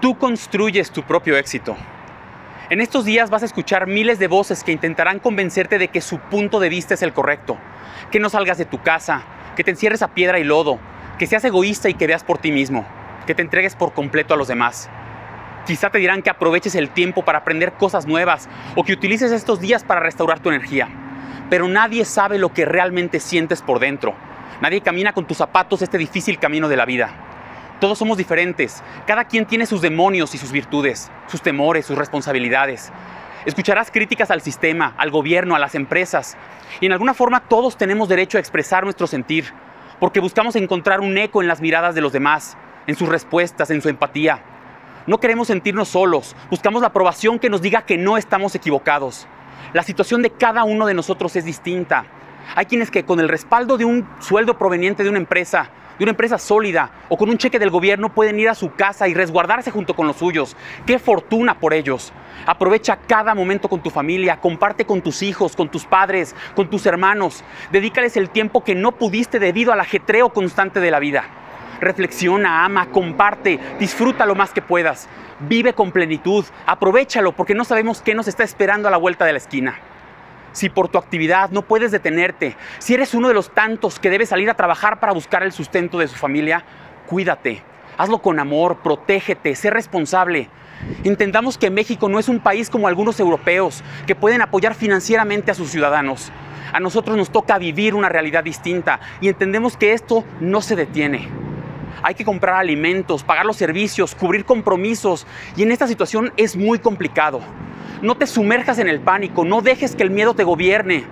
Tú construyes tu propio éxito. En estos días vas a escuchar miles de voces que intentarán convencerte de que su punto de vista es el correcto, que no salgas de tu casa, que te encierres a piedra y lodo, que seas egoísta y que veas por ti mismo, que te entregues por completo a los demás. Quizá te dirán que aproveches el tiempo para aprender cosas nuevas o que utilices estos días para restaurar tu energía. Pero nadie sabe lo que realmente sientes por dentro. Nadie camina con tus zapatos este difícil camino de la vida. Todos somos diferentes. Cada quien tiene sus demonios y sus virtudes, sus temores, sus responsabilidades. Escucharás críticas al sistema, al gobierno, a las empresas. Y en alguna forma todos tenemos derecho a expresar nuestro sentir, porque buscamos encontrar un eco en las miradas de los demás, en sus respuestas, en su empatía. No queremos sentirnos solos, buscamos la aprobación que nos diga que no estamos equivocados. La situación de cada uno de nosotros es distinta. Hay quienes que con el respaldo de un sueldo proveniente de una empresa, de una empresa sólida o con un cheque del gobierno pueden ir a su casa y resguardarse junto con los suyos. ¡Qué fortuna por ellos! Aprovecha cada momento con tu familia, comparte con tus hijos, con tus padres, con tus hermanos. Dedícales el tiempo que no pudiste debido al ajetreo constante de la vida. Reflexiona, ama, comparte, disfruta lo más que puedas. Vive con plenitud, aprovechalo porque no sabemos qué nos está esperando a la vuelta de la esquina si por tu actividad no puedes detenerte, si eres uno de los tantos que debe salir a trabajar para buscar el sustento de su familia, cuídate. Hazlo con amor, protégete, sé responsable. Entendamos que México no es un país como algunos europeos que pueden apoyar financieramente a sus ciudadanos. A nosotros nos toca vivir una realidad distinta y entendemos que esto no se detiene. Hay que comprar alimentos, pagar los servicios, cubrir compromisos y en esta situación es muy complicado. No te sumerjas en el pánico, no dejes que el miedo te gobierne.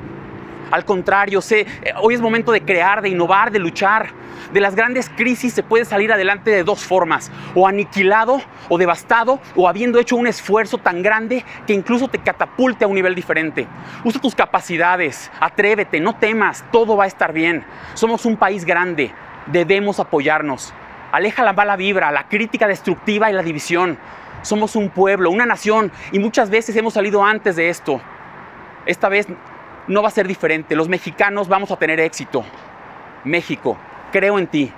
Al contrario, sé, eh, hoy es momento de crear, de innovar, de luchar. De las grandes crisis se puede salir adelante de dos formas, o aniquilado o devastado, o habiendo hecho un esfuerzo tan grande que incluso te catapulte a un nivel diferente. Usa tus capacidades, atrévete, no temas, todo va a estar bien. Somos un país grande, debemos apoyarnos. Aleja la mala vibra, la crítica destructiva y la división. Somos un pueblo, una nación y muchas veces hemos salido antes de esto. Esta vez no va a ser diferente. Los mexicanos vamos a tener éxito. México, creo en ti.